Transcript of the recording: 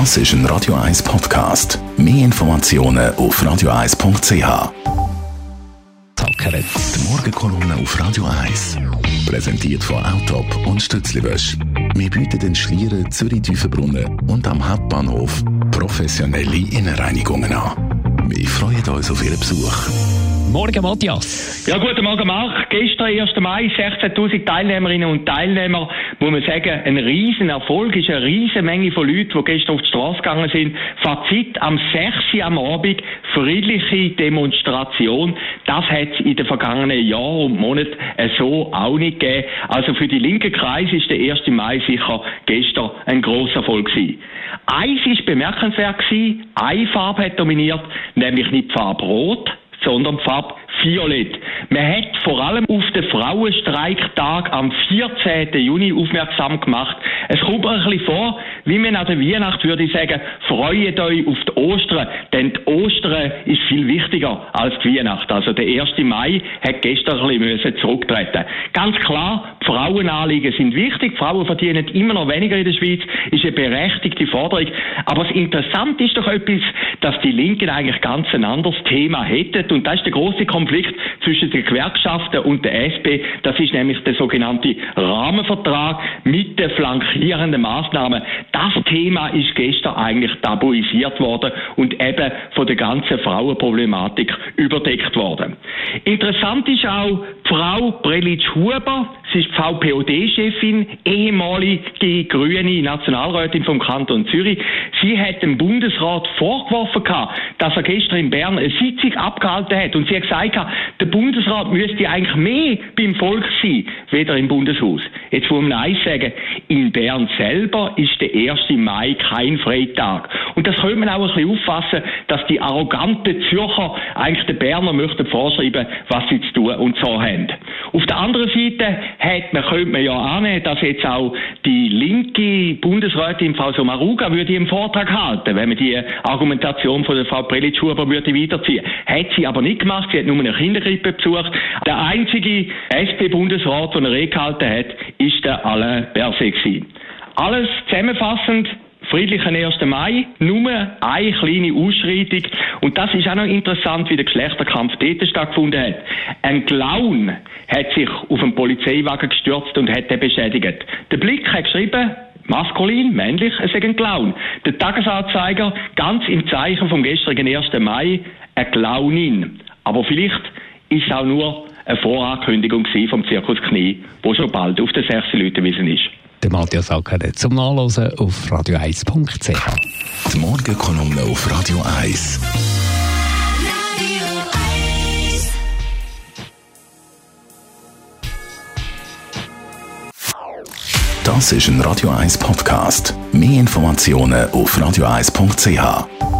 Das ist ein Radio 1 Podcast. Mehr Informationen auf radio1.ch. Tackeret. Die Morgenkolumne auf Radio 1. Präsentiert von Autop und Stützliwösch. Wir bieten den Schlieren Zürich-Tüfenbrunnen und am Hauptbahnhof professionelle Innenreinigungen an. Wir freuen uns auf Ihren Besuch. Morgen, Matthias. Ja, guten Morgen, Marc. Gestern, 1. Mai, 16.000 Teilnehmerinnen und Teilnehmer, muss man sagen, ein riesen Erfolg, ist eine riesen Menge von Leuten, die gestern auf die Straße gegangen sind. Fazit, am 6. am Abend, friedliche Demonstration, das hat es in den vergangenen Jahren und Monaten so auch nicht gegeben. Also für die linken Kreis ist der 1. Mai sicher gestern ein grosser Erfolg gewesen. Eins ist bemerkenswert gewesen, eine Farbe hat dominiert, nämlich nicht die Farbe Rot, sondern die Farbe Violett. Man hat vor allem auf den Frauenstreiktag am 14. Juni aufmerksam gemacht. Es kommt ein bisschen vor, wie man an der Weihnacht würde sagen, freut euch auf die Ostern, denn die Ostern ist viel wichtiger als die Weihnacht. Also der 1. Mai hat gestern ein bisschen zurücktreten. Ganz klar, die Frauenanliegen sind wichtig. Die Frauen verdienen immer noch weniger in der Schweiz, ist eine berechtigte Forderung. Aber das Interessante ist doch etwas, dass die Linken eigentlich ganz ein anderes Thema hätten. Und das ist der große Konflikt zwischen den Gewerkschaften und der SP. Das ist nämlich der sogenannte Rahmenvertrag mit den flankierenden Maßnahmen. Das Thema ist gestern eigentlich tabuisiert worden und eben von der ganzen Frauenproblematik überdeckt worden. Interessant ist auch Frau Prelitsch-Huber. Sie ist VPOD-Chefin, ehemalige grüne Nationalrätin vom Kanton Zürich. Sie hat dem Bundesrat vorgeworfen, dass er gestern in Bern eine Sitzung abgehalten hat. Und sie hat gesagt, der Bundesrat müsste eigentlich mehr beim Volk sein, weder im Bundeshaus. Jetzt muss man eins sagen, in Bern selber ist der 1. Mai kein Freitag. Und das könnte man auch ein bisschen auffassen, dass die arroganten Zürcher eigentlich den Berner möchten vorschreiben, was sie zu tun und so haben. Auf der anderen Seite hat man, könnte man ja annehmen, dass jetzt auch die linke Bundesrätin Frau Somaruga würde einen Vortrag halten, wenn man die Argumentation von der Frau Prelitsch-Huber würde weiterziehen. Hat sie aber nicht gemacht, sie hat nur eine Kindergrippe besucht. Der einzige SP-Bundesrat, der eine Rede gehalten hat, ist der Alain Berset Alles zusammenfassend, friedlichen 1. Mai, nur eine kleine Ausschreitung. Und das ist auch noch interessant, wie der Geschlechterkampf dort stattgefunden hat. Ein Clown hat sich auf einen Polizeiwagen gestürzt und hat den beschädigt. Der Blick hat geschrieben, maskulin, männlich, es ist ein Clown. Der Tagesanzeiger, ganz im Zeichen vom gestrigen 1. Mai, eine Clownin. Aber vielleicht ist auch nur eine Vorankündigung vom Zirkus Knie, wo schon bald auf den 6 Leuten wissen ist. Der Matthias Ackere zum Nachlesen auf radio1.ch. Die Morgenkolumne auf Radio 1. Das ist ein Radio 1 Podcast. Mehr Informationen auf radio1.ch.